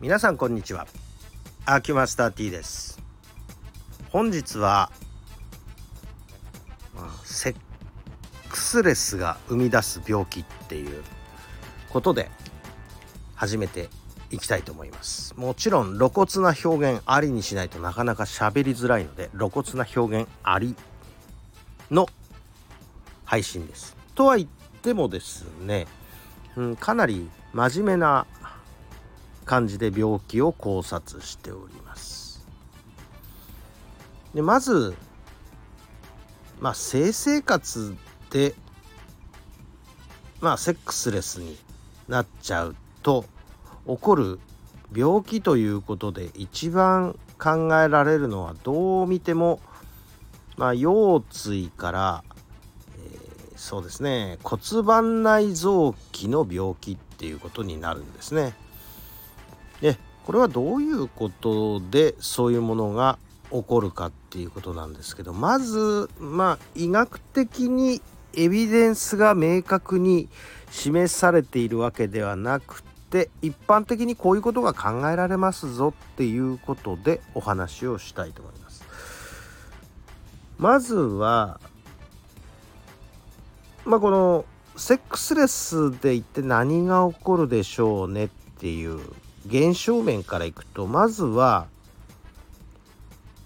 皆さんこんにちは。アキュマスター T です。本日は、セックスレスが生み出す病気っていうことで始めていきたいと思います。もちろん露骨な表現ありにしないとなかなか喋りづらいので露骨な表現ありの配信です。とは言ってもですね、うん、かなり真面目な感じで病気を考察しておりますでまずまあ性生活でまあセックスレスになっちゃうと起こる病気ということで一番考えられるのはどう見ても、まあ、腰椎から、えー、そうですね骨盤内臓器の病気っていうことになるんですね。でこれはどういうことでそういうものが起こるかっていうことなんですけどまずまあ医学的にエビデンスが明確に示されているわけではなくて一般的にこういうことが考えられますぞっていうことでお話をしたいと思います。まずはまあこのセックスレスで一体何が起こるでしょうねっていう現象面からいくとまずは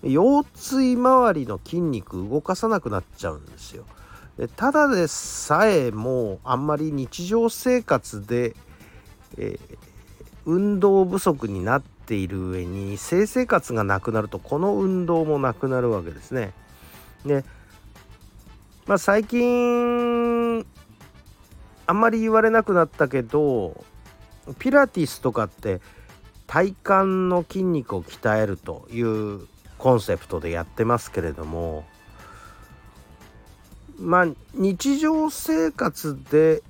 腰椎周りの筋肉動かさなくなっちゃうんですよ。でただでさえもうあんまり日常生活で、えー、運動不足になっている上に性生活がなくなるとこの運動もなくなるわけですね。でまあ最近あんまり言われなくなったけどピラティスとかって体幹の筋肉を鍛えるというコンセプトでやってますけれどもまあ日常生活で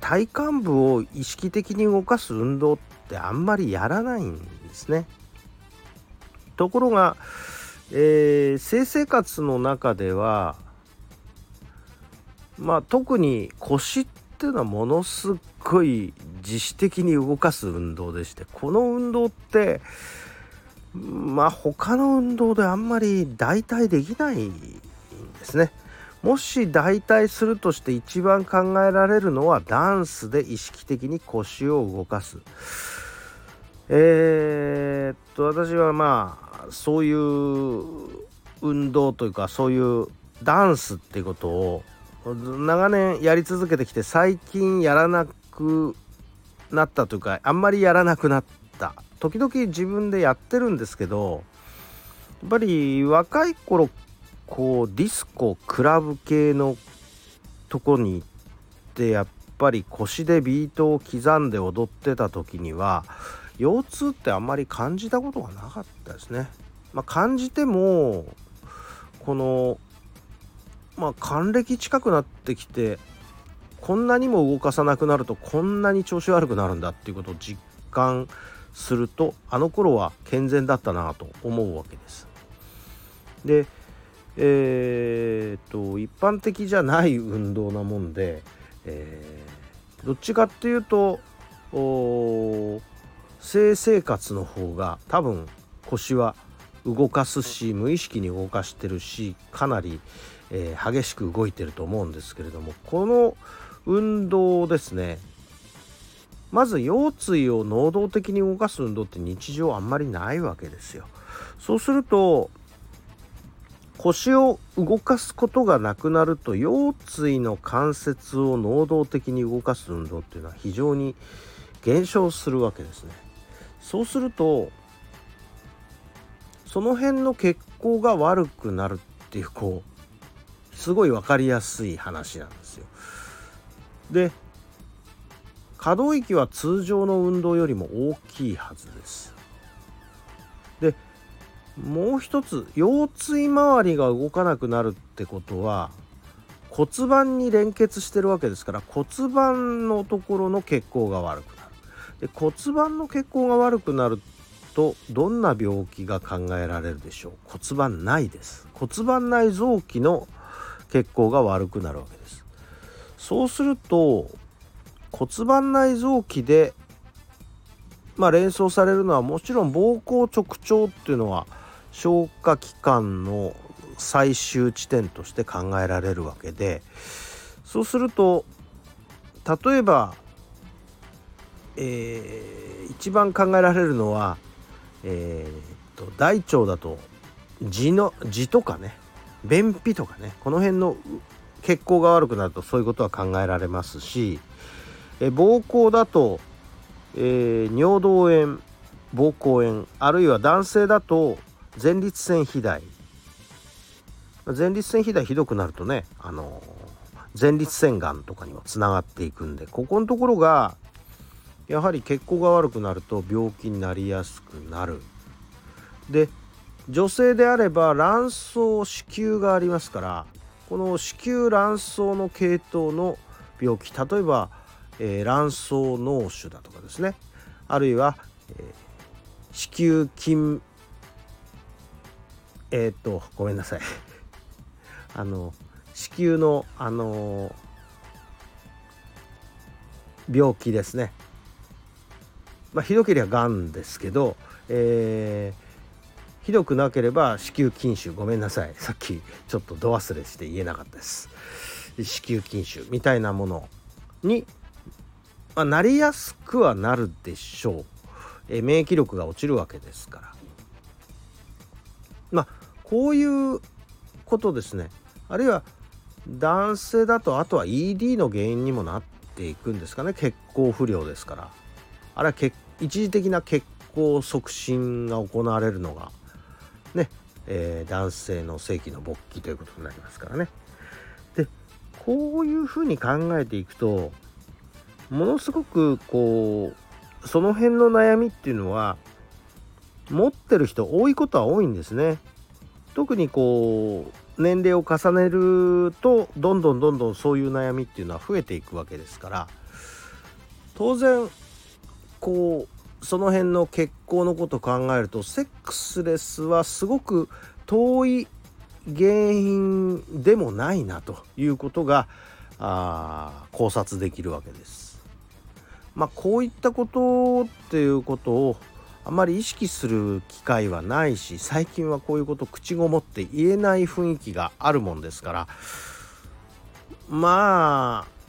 体幹部を意識的に動かす運動ってあんまりやらないんですね。ところが、えー、性生活の中ではまあ特に腰っていうのはものすごい自主的に動かす運動でしてこの運動ってまあ他の運動であんまり代替できないんですね。もし代替するとして一番考えられるのはダンスで意識的に腰を動かす。えー、っと私はまあそういう運動というかそういうダンスっていうことを長年やり続けてきて最近やらなくなったというかあんまりやらなくなった時々自分でやってるんですけどやっぱり若い頃こうディスコクラブ系のとこに行ってやっぱり腰でビートを刻んで踊ってた時には腰痛ってあんまり感じたことがなかったですね。まあ、感じてもこのまあ還暦近くなってきてこんなにも動かさなくなるとこんなに調子悪くなるんだっていうことを実感するとあの頃は健全だったなと思うわけです。でえー、っと一般的じゃない運動なもんで、えー、どっちかっていうと性生活の方が多分腰は動かすし無意識に動かしてるしかなり、えー、激しく動いてると思うんですけれどもこの運動ですねまず腰椎を能動的に動かす運動って日常あんまりないわけですよ。そうすると腰を動かすことがなくなると腰椎の関節を能動的に動かす運動っていうのは非常に減少するわけですね。そうするとその辺の血行が悪くなるっていうこうすごい分かりやすい話なんですよ。で可動域は通常の運動よりも大きいはずです。でもう一つ腰椎周りが動かなくなるってことは骨盤に連結してるわけですから骨盤のところの血行が悪くなる。で骨盤の血行が悪くなるとどんな病気が考えられるでしょう？骨盤内です骨盤内臓器の血行が悪くなるわけですそうすると骨盤内臓器でまあ、連想されるのはもちろん膀胱直腸っていうのは消化器官の最終地点として考えられるわけでそうすると例えば、えー、一番考えられるのは、えーと、大腸だと痔の痔とかね便秘とかねこの辺の血行が悪くなるとそういうことは考えられますし、え膀胱だと、えー、尿道炎膀胱炎あるいは男性だと前立腺肥大。前立腺肥大ひどくなるとねあの前立腺がんとかにもつながっていくんでここのところがやはり血行が悪くなると病気になりやすくなる。で女性であれば卵巣子宮がありますからこの子宮卵巣の系統の病気例えば、えー、卵巣脳腫だとかですね。あるいは、えー、子宮筋えー、っとごめんなさい。あの子宮のあの病気ですね。まあひどければがんですけど、えー、ひどくなければ子宮筋腫ごめんなさい。さっきちょっと度忘れして言えなかったです。子宮筋腫みたいなものに、まあ、なりやすくはなるでしょう、え、免疫力が落ちるわけですから。まあこういうことですね。あるいは男性だとあとは ED の原因にもなっていくんですかね。血行不良ですから。あれは一時的な血行促進が行われるのが。ね、えー、男性の性器の勃起ということになりますからね。でこういうふうに考えていくとものすごくこうその辺の悩みっていうのは持ってる人多いことは多いんですね。特にこう年齢を重ねるとどんどんどんどんそういう悩みっていうのは増えていくわけですから。当然こうその辺の血行のことを考えるとセックスレスはすごく遠い原因でもないなということがあ考察できるわけです。まあ、こういったことっていうことをあまり意識する機会はないし最近はこういうこと口ごもって言えない雰囲気があるもんですからまあ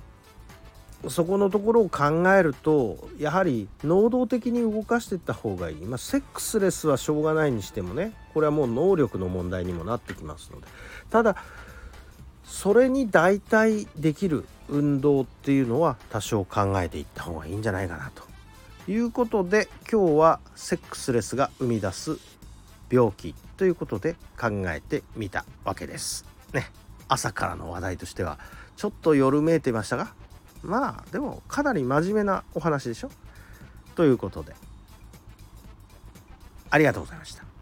そこのところを考えるとやはり能動的に動かしていった方がいい、まあ、セックスレスはしょうがないにしてもねこれはもう能力の問題にもなってきますので。ただそれに代替できる運動っていうのは多少考えていった方がいいんじゃないかなということで今日はセックスレスが生み出す病気ということで考えてみたわけです。ね。朝からの話題としてはちょっと夜めいてましたがまあでもかなり真面目なお話でしょ？ということでありがとうございました。